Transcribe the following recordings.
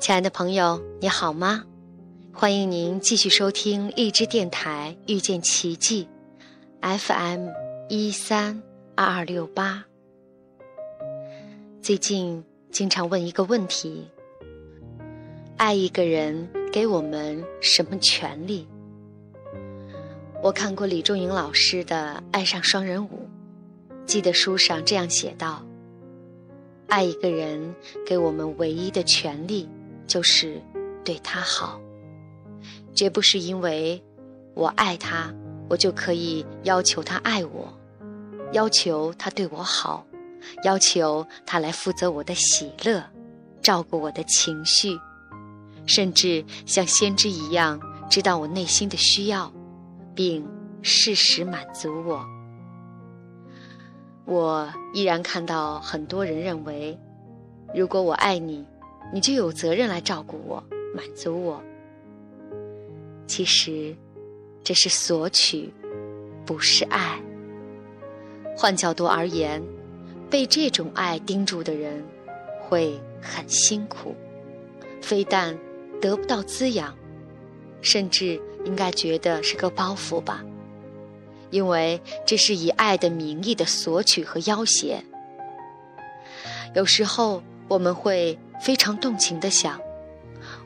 亲爱的朋友，你好吗？欢迎您继续收听荔枝电台遇见奇迹，FM 一三二二六八。最近经常问一个问题：爱一个人给我们什么权利？我看过李仲颖老师的《爱上双人舞》，记得书上这样写道：爱一个人给我们唯一的权利。就是对他好，绝不是因为我爱他，我就可以要求他爱我，要求他对我好，要求他来负责我的喜乐，照顾我的情绪，甚至像先知一样知道我内心的需要，并适时满足我。我依然看到很多人认为，如果我爱你。你就有责任来照顾我，满足我。其实，这是索取，不是爱。换角度而言，被这种爱盯住的人，会很辛苦，非但得不到滋养，甚至应该觉得是个包袱吧。因为这是以爱的名义的索取和要挟。有时候我们会。非常动情的想，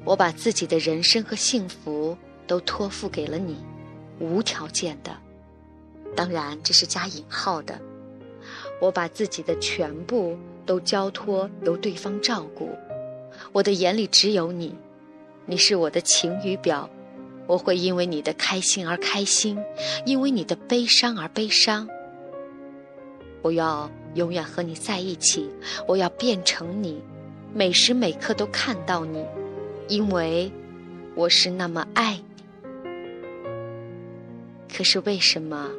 我把自己的人生和幸福都托付给了你，无条件的，当然这是加引号的。我把自己的全部都交托由对方照顾，我的眼里只有你，你是我的晴雨表，我会因为你的开心而开心，因为你的悲伤而悲伤。我要永远和你在一起，我要变成你。每时每刻都看到你，因为我是那么爱你。可是为什么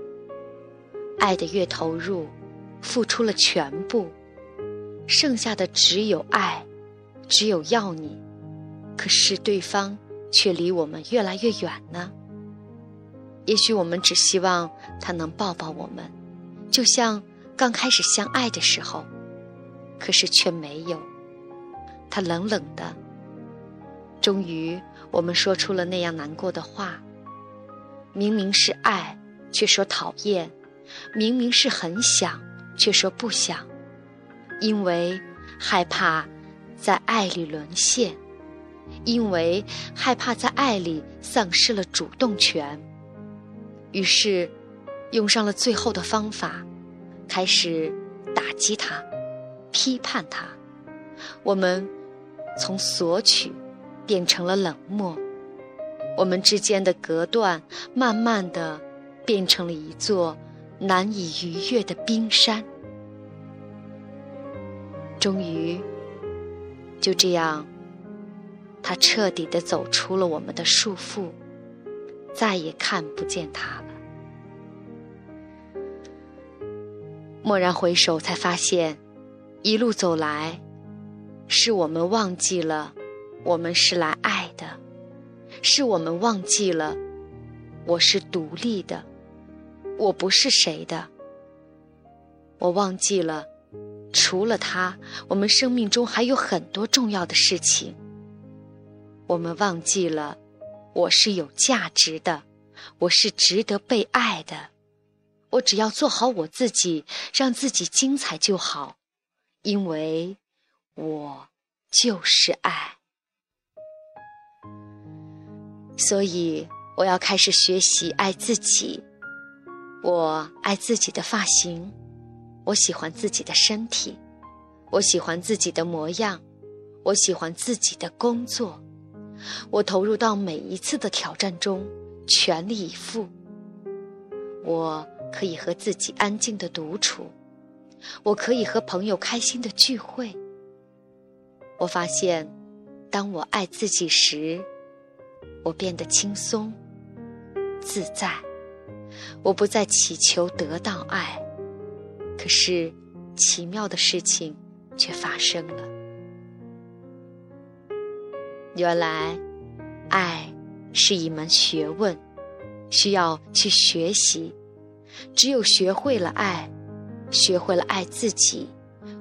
爱的越投入，付出了全部，剩下的只有爱，只有要你，可是对方却离我们越来越远呢？也许我们只希望他能抱抱我们，就像刚开始相爱的时候，可是却没有。他冷冷的。终于，我们说出了那样难过的话。明明是爱，却说讨厌；明明是很想，却说不想。因为害怕在爱里沦陷，因为害怕在爱里丧失了主动权。于是，用上了最后的方法，开始打击他，批判他。我们。从索取变成了冷漠，我们之间的隔断慢慢的变成了一座难以逾越的冰山。终于，就这样，他彻底的走出了我们的束缚，再也看不见他了。蓦然回首，才发现，一路走来。是我们忘记了，我们是来爱的；是我们忘记了，我是独立的，我不是谁的。我忘记了，除了他，我们生命中还有很多重要的事情。我们忘记了，我是有价值的，我是值得被爱的。我只要做好我自己，让自己精彩就好，因为。我就是爱，所以我要开始学习爱自己。我爱自己的发型，我喜欢自己的身体，我喜欢自己的模样，我喜欢自己的工作。我投入到每一次的挑战中，全力以赴。我可以和自己安静的独处，我可以和朋友开心的聚会。我发现，当我爱自己时，我变得轻松、自在。我不再祈求得到爱，可是奇妙的事情却发生了。原来，爱是一门学问，需要去学习。只有学会了爱，学会了爱自己，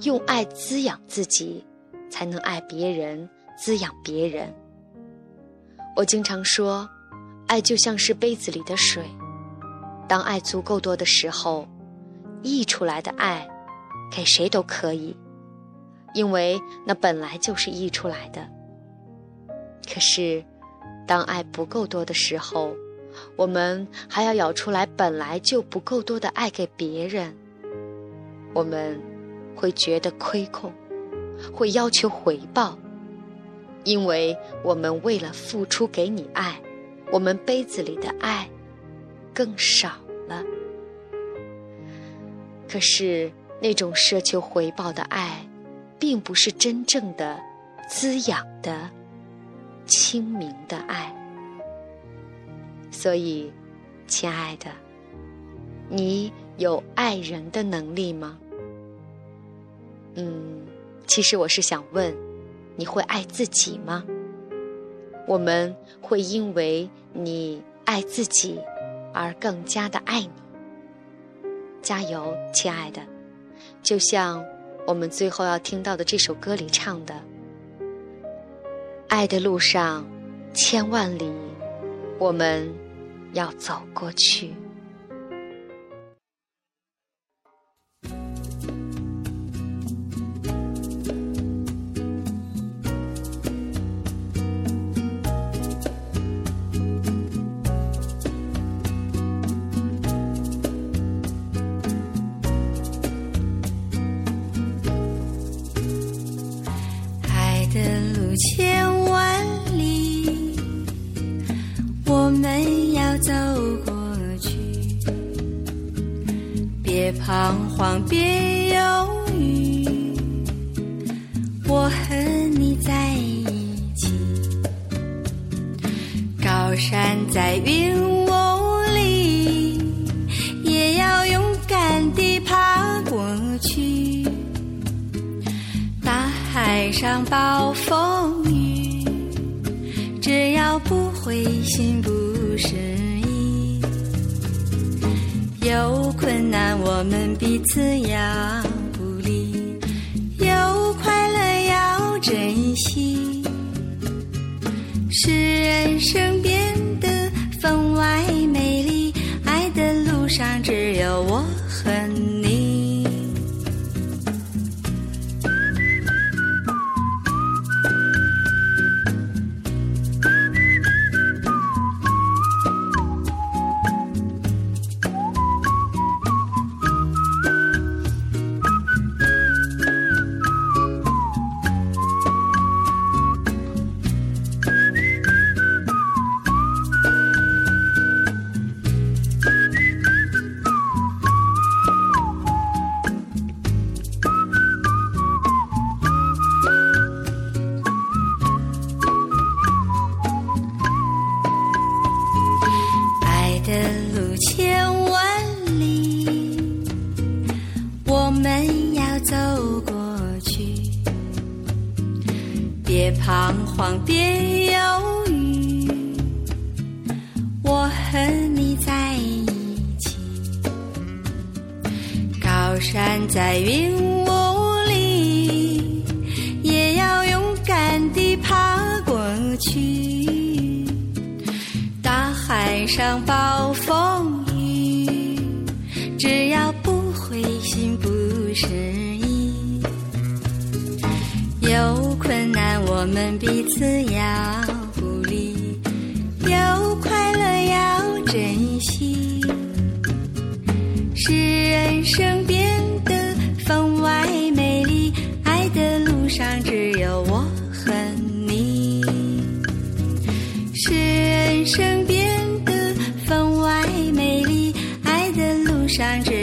用爱滋养自己。才能爱别人，滋养别人。我经常说，爱就像是杯子里的水，当爱足够多的时候，溢出来的爱，给谁都可以，因为那本来就是溢出来的。可是，当爱不够多的时候，我们还要舀出来本来就不够多的爱给别人，我们会觉得亏空，会要求回报。因为我们为了付出给你爱，我们杯子里的爱更少了。可是那种奢求回报的爱，并不是真正的滋养的、清明的爱。所以，亲爱的，你有爱人的能力吗？嗯，其实我是想问。你会爱自己吗？我们会因为你爱自己而更加的爱你。加油，亲爱的！就像我们最后要听到的这首歌里唱的：“爱的路上千万里，我们要走过去。”别彷徨，别犹豫，我和你在一起。高山在云雾里，也要勇敢地爬过去。大海上暴风雨，只要不灰心不失。有困难，我们彼此要鼓励；有快乐，要珍惜。是人生变们要走过去别彷徨，别犹豫，我和你在一起。高山在云雾里，也要勇敢地爬过去。大海上暴我们彼此要鼓励有快乐要珍惜。使人生变得分外美丽爱的路上只有我和你。使人生变得分外美丽爱的路上只